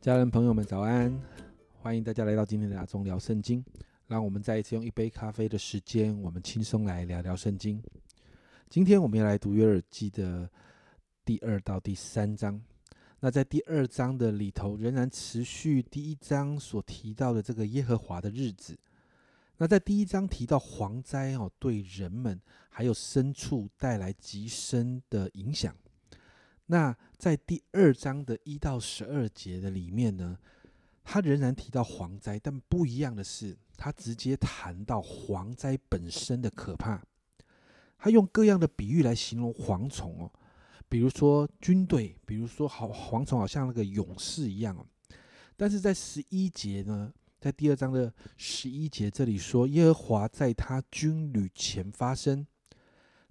家人朋友们早安，欢迎大家来到今天的阿忠聊圣经。让我们再一次用一杯咖啡的时间，我们轻松来聊聊圣经。今天我们要来读约尔记的第二到第三章。那在第二章的里头，仍然持续第一章所提到的这个耶和华的日子。那在第一章提到蝗灾哦，对人们还有牲畜带来极深的影响。那在第二章的一到十二节的里面呢，他仍然提到蝗灾，但不一样的是。他直接谈到蝗灾本身的可怕，他用各样的比喻来形容蝗虫哦，比如说军队，比如说好蝗虫好像那个勇士一样哦。但是在十一节呢，在第二章的十一节这里说，耶和华在他军旅前发生，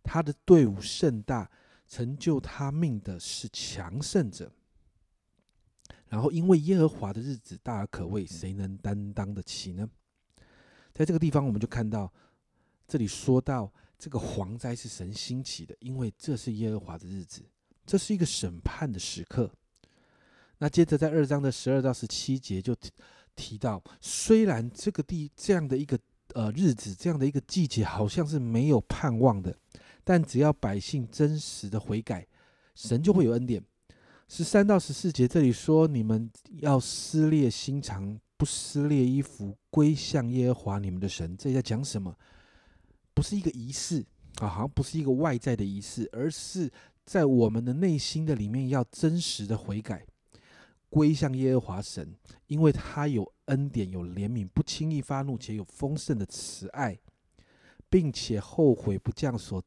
他的队伍甚大，成就他命的是强盛者。然后因为耶和华的日子大而可畏，谁能担当得起呢？在这个地方，我们就看到，这里说到这个蝗灾是神兴起的，因为这是耶和华的日子，这是一个审判的时刻。那接着在二章的十二到十七节就提到，虽然这个地这样的一个呃日子，这样的一个季节好像是没有盼望的，但只要百姓真实的悔改，神就会有恩典。十三到十四节这里说，你们要撕裂心肠。不撕裂衣服，归向耶和华你们的神。这在讲什么？不是一个仪式啊，好像不是一个外在的仪式，而是在我们的内心的里面要真实的悔改，归向耶和华神，因为他有恩典，有怜悯，不轻易发怒，且有丰盛的慈爱，并且后悔不降所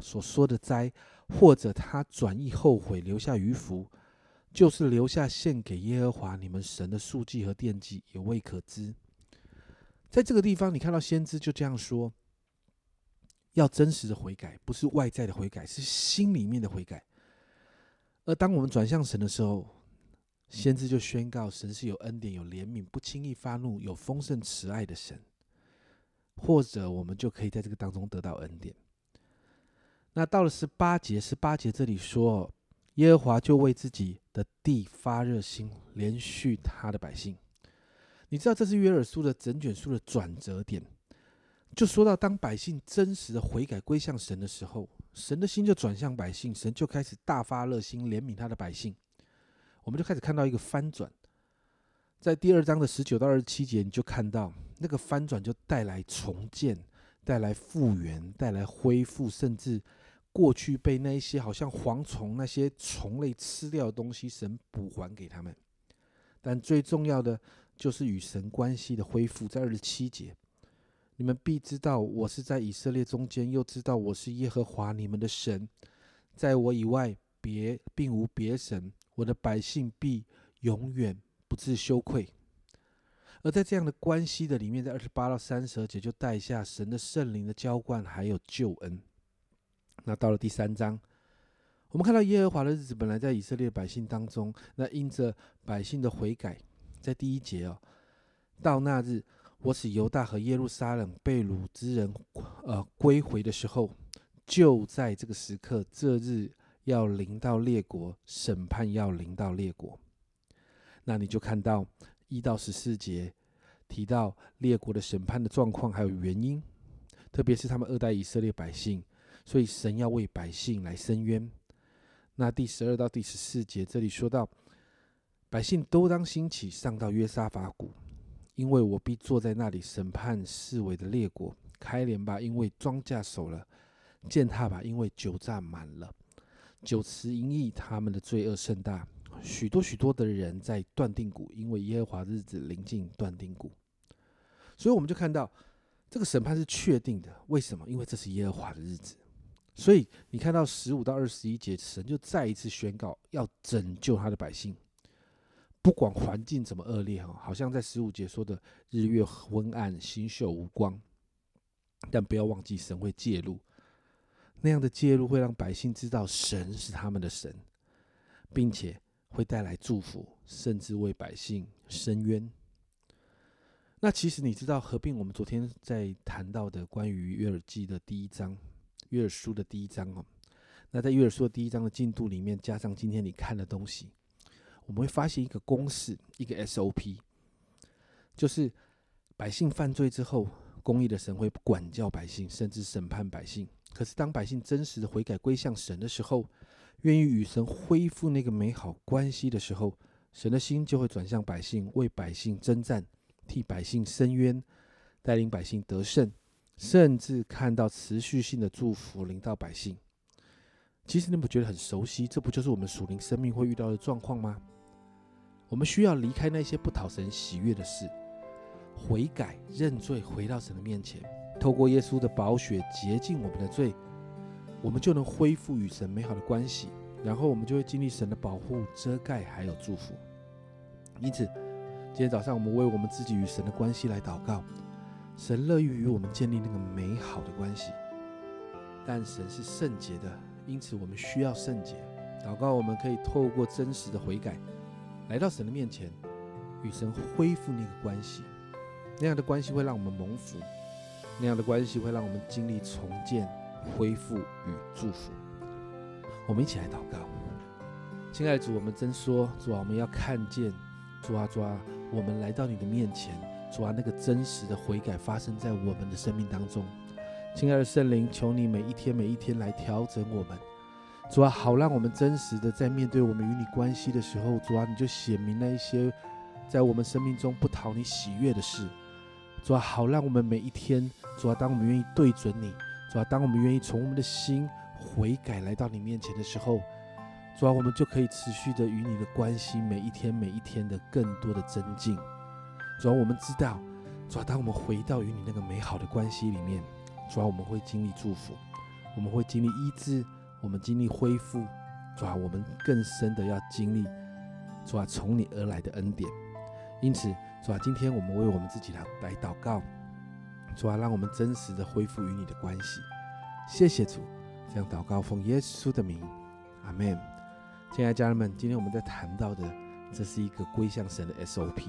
所说的灾，或者他转意后悔，留下余福。就是留下献给耶和华你们神的数据和奠祭，也未可知。在这个地方，你看到先知就这样说：要真实的悔改，不是外在的悔改，是心里面的悔改。而当我们转向神的时候，先知就宣告：神是有恩典、有怜悯、不轻易发怒、有丰盛慈爱的神。或者我们就可以在这个当中得到恩典。那到了十八节，十八节这里说。耶和华就为自己的地发热心，连续他的百姓。你知道这是约珥书的整卷书的转折点，就说到当百姓真实的悔改归向神的时候，神的心就转向百姓，神就开始大发热心怜悯他的百姓。我们就开始看到一个翻转，在第二章的十九到二十七节，你就看到那个翻转就带来重建，带来复原，带来恢复，甚至。过去被那一些好像蝗虫那些虫类吃掉的东西，神补还给他们。但最重要的就是与神关系的恢复，在二十七节，你们必知道我是在以色列中间，又知道我是耶和华你们的神，在我以外别并无别神，我的百姓必永远不自羞愧。而在这样的关系的里面，在二十八到三十节就带下神的圣灵的浇灌，还有救恩。那到了第三章，我们看到耶和华的日子本来在以色列百姓当中，那因着百姓的悔改，在第一节哦，到那日我使犹大和耶路撒冷被掳之人呃归回的时候，就在这个时刻，这日要临到列国，审判要临到列国。那你就看到一到十四节提到列国的审判的状况还有原因，特别是他们二代以色列百姓。所以神要为百姓来伸冤。那第十二到第十四节这里说到，百姓都当兴起上到约沙法谷，因为我必坐在那里审判四围的列国。开镰吧，因为庄稼熟了；践踏吧，因为酒榨满了。酒池盈溢，他们的罪恶甚大。许多许多的人在断定谷，因为耶和华日子临近断定谷。所以我们就看到这个审判是确定的。为什么？因为这是耶和华的日子。所以你看到十五到二十一节，神就再一次宣告要拯救他的百姓，不管环境怎么恶劣哈，好像在十五节说的日月昏暗，星宿无光，但不要忘记神会介入，那样的介入会让百姓知道神是他们的神，并且会带来祝福，甚至为百姓伸冤。那其实你知道合并我们昨天在谈到的关于约尔记的第一章。约尔书的第一章哦，那在约尔书的第一章的进度里面，加上今天你看的东西，我们会发现一个公式，一个 SOP，就是百姓犯罪之后，公义的神会管教百姓，甚至审判百姓。可是当百姓真实的悔改归向神的时候，愿意与神恢复那个美好关系的时候，神的心就会转向百姓，为百姓征战，替百姓伸冤，带领百姓得胜，甚至看到持续性的祝福临到百姓。其实你不觉得很熟悉？这不就是我们属灵生命会遇到的状况吗？我们需要离开那些不讨神喜悦的事，悔改认罪，回到神的面前，透过耶稣的宝血洁净我们的罪，我们就能恢复与神美好的关系。然后我们就会经历神的保护、遮盖还有祝福。因此，今天早上我们为我们自己与神的关系来祷告，神乐意与我们建立那个美好的关系。但神是圣洁的。因此，我们需要圣洁祷告。我们可以透过真实的悔改，来到神的面前，与神恢复那个关系。那样的关系会让我们蒙福，那样的关系会让我们经历重建、恢复与祝福。我们一起来祷告，亲爱的主，我们真说主啊，我们要看见主啊，主啊，我们来到你的面前，主啊，那个真实的悔改发生在我们的生命当中。亲爱的圣灵，求你每一天每一天来调整我们，主啊，好让我们真实的在面对我们与你关系的时候，主啊，你就显明那一些在我们生命中不讨你喜悦的事，主啊，好让我们每一天，主啊，当我们愿意对准你，主啊，当我们愿意从我们的心悔改来到你面前的时候，主啊，我们就可以持续的与你的关系每一天每一天的更多的增进，主啊，我们知道，主啊，当我们回到与你那个美好的关系里面。主要我们会经历祝福，我们会经历医治，我们经历恢复。主要我们更深的要经历主要从你而来的恩典。因此，主要今天我们为我们自己来来祷告，主要让我们真实的恢复与你的关系。谢谢主，这样祷告奉耶稣的名，阿门。亲爱的家人们，今天我们在谈到的，这是一个归向神的 SOP。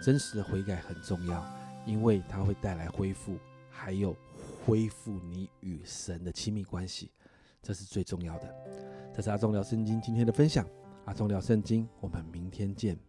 真实的悔改很重要，因为它会带来恢复。还有恢复你与神的亲密关系，这是最重要的。这是阿忠聊圣经今天的分享，阿忠聊圣经，我们明天见。